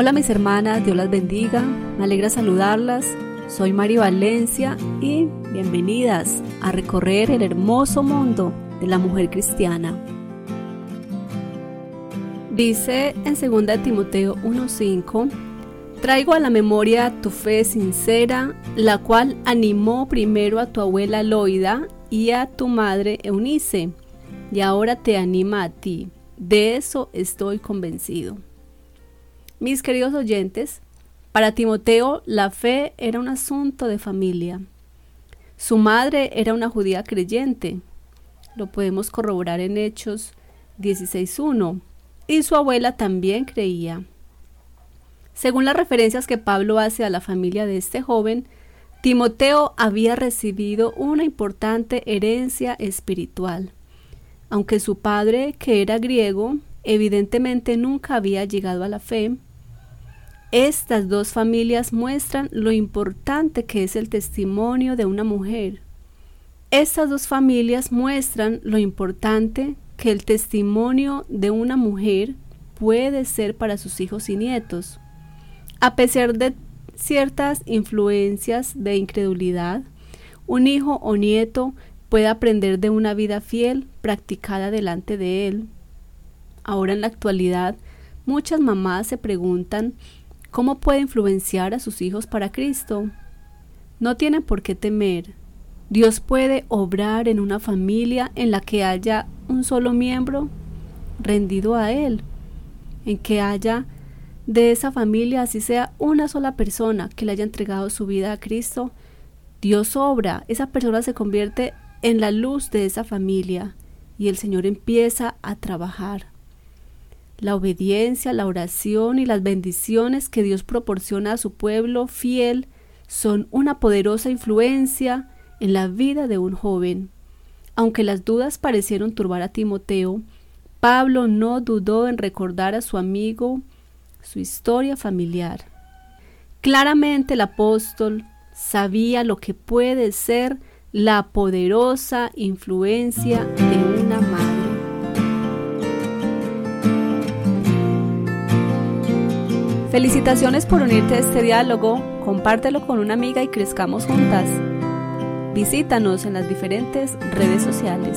Hola mis hermanas, Dios las bendiga, me alegra saludarlas. Soy Mari Valencia y bienvenidas a recorrer el hermoso mundo de la mujer cristiana. Dice en 2 Timoteo 1:5, traigo a la memoria tu fe sincera, la cual animó primero a tu abuela Loida y a tu madre Eunice, y ahora te anima a ti. De eso estoy convencido. Mis queridos oyentes, para Timoteo la fe era un asunto de familia. Su madre era una judía creyente, lo podemos corroborar en Hechos 16.1, y su abuela también creía. Según las referencias que Pablo hace a la familia de este joven, Timoteo había recibido una importante herencia espiritual. Aunque su padre, que era griego, evidentemente nunca había llegado a la fe, estas dos familias muestran lo importante que es el testimonio de una mujer. Estas dos familias muestran lo importante que el testimonio de una mujer puede ser para sus hijos y nietos. A pesar de ciertas influencias de incredulidad, un hijo o nieto puede aprender de una vida fiel practicada delante de él. Ahora en la actualidad, muchas mamás se preguntan ¿Cómo puede influenciar a sus hijos para Cristo? No tienen por qué temer. Dios puede obrar en una familia en la que haya un solo miembro rendido a Él, en que haya de esa familia, así sea una sola persona que le haya entregado su vida a Cristo, Dios obra, esa persona se convierte en la luz de esa familia y el Señor empieza a trabajar. La obediencia, la oración y las bendiciones que Dios proporciona a su pueblo fiel son una poderosa influencia en la vida de un joven. Aunque las dudas parecieron turbar a Timoteo, Pablo no dudó en recordar a su amigo su historia familiar. Claramente el apóstol sabía lo que puede ser la poderosa influencia de una madre. Felicitaciones por unirte a este diálogo, compártelo con una amiga y crezcamos juntas. Visítanos en las diferentes redes sociales.